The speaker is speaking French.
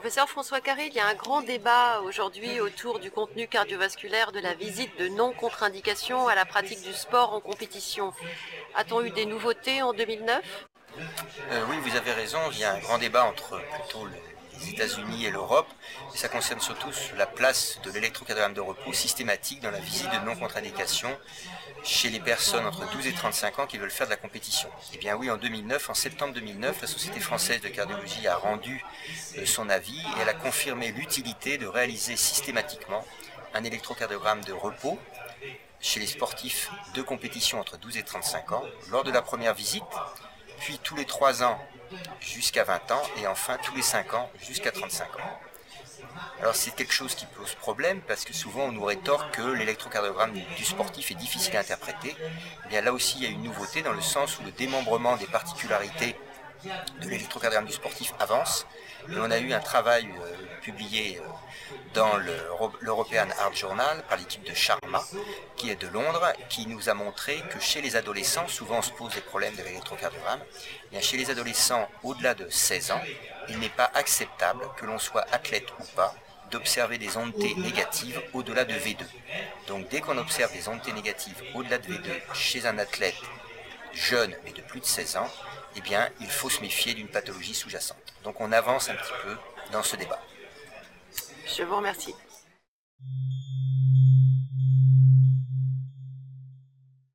Professeur François Carré, il y a un grand débat aujourd'hui autour du contenu cardiovasculaire de la visite de non-contre-indication à la pratique du sport en compétition. A-t-on eu des nouveautés en 2009 euh, Oui, vous avez raison, il y a un grand débat entre plutôt les États-Unis et l'Europe, et ça concerne surtout la place de l'électrocardiogramme de repos systématique dans la visite de non-contre-indication chez les personnes entre 12 et 35 ans qui veulent faire de la compétition. Eh bien oui, en 2009, en septembre 2009, la Société française de cardiologie a rendu euh, son avis et elle a confirmé l'utilité de réaliser systématiquement un électrocardiogramme de repos chez les sportifs de compétition entre 12 et 35 ans lors de la première visite, puis tous les 3 ans jusqu'à 20 ans et enfin tous les 5 ans jusqu'à 35 ans. Alors c'est quelque chose qui pose problème parce que souvent on nous rétorque que l'électrocardiogramme du sportif est difficile à interpréter. Eh là aussi il y a une nouveauté dans le sens où le démembrement des particularités de l'électrocardiogramme du sportif avance. Et on a eu un travail euh, publié euh, dans l'European Art Journal par l'équipe de Sharma, qui est de Londres, qui nous a montré que chez les adolescents, souvent on se pose des problèmes de l'électrocardiogramme, bien chez les adolescents au-delà de 16 ans, il n'est pas acceptable que l'on soit athlète ou pas d'observer des ondes T négatives au-delà de V2. Donc dès qu'on observe des ondes T négatives au-delà de V2 chez un athlète jeune mais de plus de 16 ans, eh bien il faut se méfier d'une pathologie sous-jacente. Donc on avance un petit peu dans ce débat. Je vous remercie.